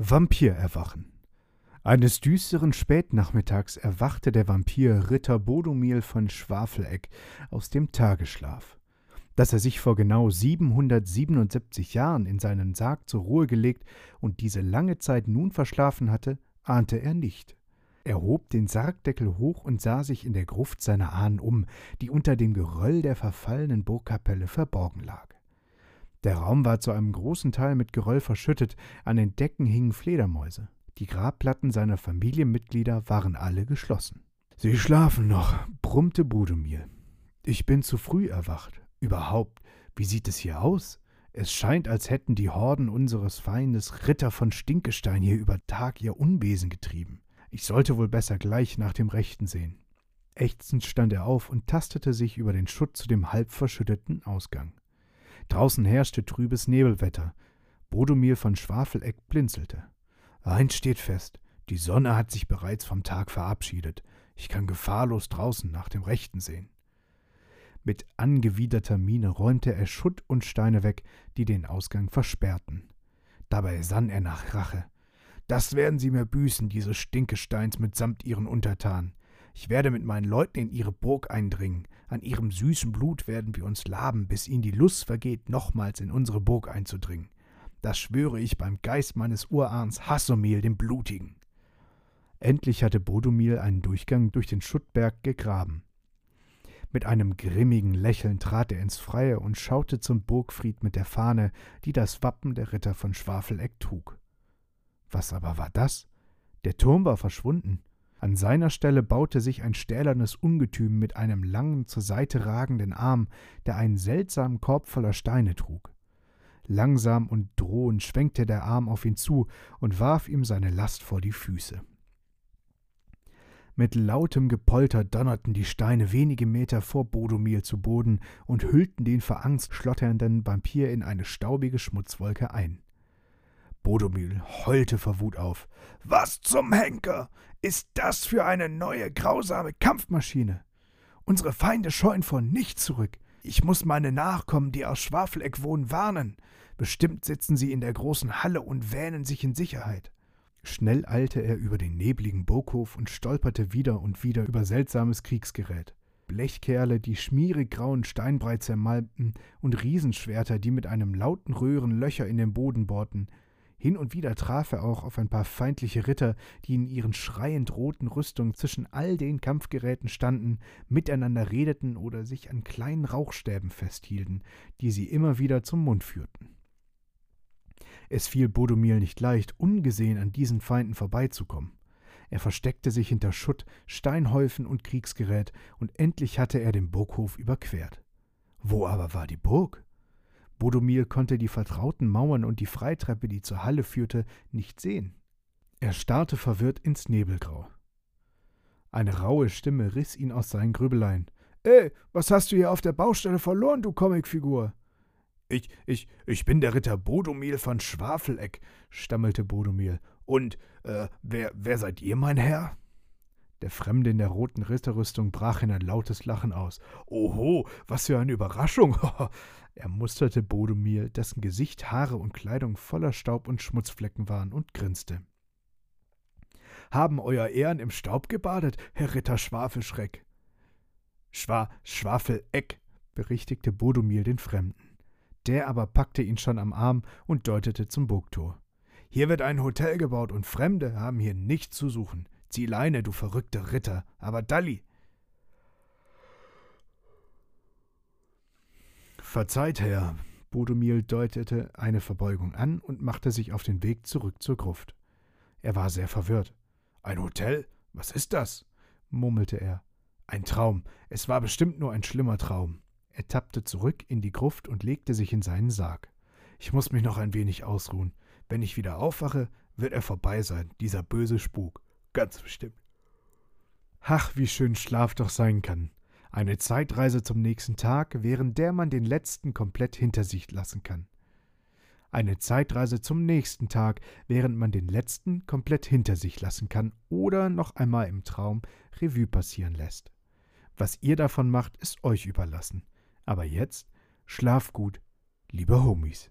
Vampirerwachen Eines düsteren Spätnachmittags erwachte der Vampir Ritter Bodomil von Schwafeleck aus dem Tagesschlaf. Dass er sich vor genau 777 Jahren in seinen Sarg zur Ruhe gelegt und diese lange Zeit nun verschlafen hatte, ahnte er nicht. Er hob den Sargdeckel hoch und sah sich in der Gruft seiner Ahnen um, die unter dem Geröll der verfallenen Burgkapelle verborgen lag. Der Raum war zu einem großen Teil mit Geröll verschüttet, an den Decken hingen Fledermäuse. Die Grabplatten seiner Familienmitglieder waren alle geschlossen. Sie schlafen noch, brummte Budumir. Ich bin zu früh erwacht. Überhaupt, wie sieht es hier aus? Es scheint, als hätten die Horden unseres Feindes Ritter von Stinkestein hier über Tag ihr Unwesen getrieben. Ich sollte wohl besser gleich nach dem Rechten sehen. Ächzend stand er auf und tastete sich über den Schutt zu dem halb verschütteten Ausgang. Draußen herrschte trübes Nebelwetter. Bodomir von Schwafeleck blinzelte. Eins steht fest: Die Sonne hat sich bereits vom Tag verabschiedet. Ich kann gefahrlos draußen nach dem Rechten sehen. Mit angewiderter Miene räumte er Schutt und Steine weg, die den Ausgang versperrten. Dabei sann er nach Rache. Das werden sie mir büßen, diese Stinkesteins mitsamt ihren Untertanen. Ich werde mit meinen Leuten in ihre Burg eindringen. An ihrem süßen Blut werden wir uns laben, bis ihnen die Lust vergeht, nochmals in unsere Burg einzudringen. Das schwöre ich beim Geist meines Urahns Hassomil, dem Blutigen. Endlich hatte Bodomil einen Durchgang durch den Schuttberg gegraben. Mit einem grimmigen Lächeln trat er ins Freie und schaute zum Burgfried mit der Fahne, die das Wappen der Ritter von Schwafeleck trug. Was aber war das? Der Turm war verschwunden. An seiner Stelle baute sich ein stählernes Ungetüm mit einem langen, zur Seite ragenden Arm, der einen seltsamen Korb voller Steine trug. Langsam und drohend schwenkte der Arm auf ihn zu und warf ihm seine Last vor die Füße. Mit lautem Gepolter donnerten die Steine wenige Meter vor Bodomil zu Boden und hüllten den vor Angst schlotternden Vampir in eine staubige Schmutzwolke ein. Bodomil heulte vor Wut auf. Was zum Henker ist das für eine neue, grausame Kampfmaschine? Unsere Feinde scheuen vor nichts zurück. Ich muss meine Nachkommen, die aus Schwafeleck wohnen, warnen. Bestimmt sitzen sie in der großen Halle und wähnen sich in Sicherheit. Schnell eilte er über den nebligen Burghof und stolperte wieder und wieder über seltsames Kriegsgerät. Blechkerle, die schmierig grauen Steinbrei zermalmten, und Riesenschwerter, die mit einem lauten Röhren Löcher in den Boden bohrten, hin und wieder traf er auch auf ein paar feindliche Ritter, die in ihren schreiend roten Rüstungen zwischen all den Kampfgeräten standen, miteinander redeten oder sich an kleinen Rauchstäben festhielten, die sie immer wieder zum Mund führten. Es fiel Bodomil nicht leicht, ungesehen an diesen Feinden vorbeizukommen. Er versteckte sich hinter Schutt, Steinhäufen und Kriegsgerät, und endlich hatte er den Burghof überquert. Wo aber war die Burg? Bodomir konnte die vertrauten Mauern und die Freitreppe, die zur Halle führte, nicht sehen. Er starrte verwirrt ins Nebelgrau. Eine raue Stimme riss ihn aus seinen Grübeleien. Ey, was hast du hier auf der Baustelle verloren, du Comicfigur? Ich, ich, ich bin der Ritter Bodomil von Schwafeleck, stammelte Bodomil. Und, äh, wer, wer seid ihr, mein Herr? Der Fremde in der roten Ritterrüstung brach in ein lautes Lachen aus. Oho, was für eine Überraschung! er musterte Bodomir, dessen Gesicht, Haare und Kleidung voller Staub und Schmutzflecken waren, und grinste. Haben Euer Ehren im Staub gebadet, Herr Ritter Schwafelschreck? Schwa Schwafeleck, berichtigte Bodomir den Fremden. Der aber packte ihn schon am Arm und deutete zum Burgtor. Hier wird ein Hotel gebaut und Fremde haben hier nichts zu suchen. Zieh Leine, du verrückter Ritter, aber Dalli. Verzeiht, Herr. Bodomil deutete eine Verbeugung an und machte sich auf den Weg zurück zur Gruft. Er war sehr verwirrt. Ein Hotel? Was ist das? murmelte er. Ein Traum. Es war bestimmt nur ein schlimmer Traum. Er tappte zurück in die Gruft und legte sich in seinen Sarg. Ich muss mich noch ein wenig ausruhen. Wenn ich wieder aufwache, wird er vorbei sein, dieser böse Spuk. Ganz bestimmt. Ach, wie schön Schlaf doch sein kann. Eine Zeitreise zum nächsten Tag, während der man den letzten komplett hinter sich lassen kann. Eine Zeitreise zum nächsten Tag, während man den letzten komplett hinter sich lassen kann oder noch einmal im Traum Revue passieren lässt. Was ihr davon macht, ist euch überlassen. Aber jetzt schlaf gut, liebe Homies.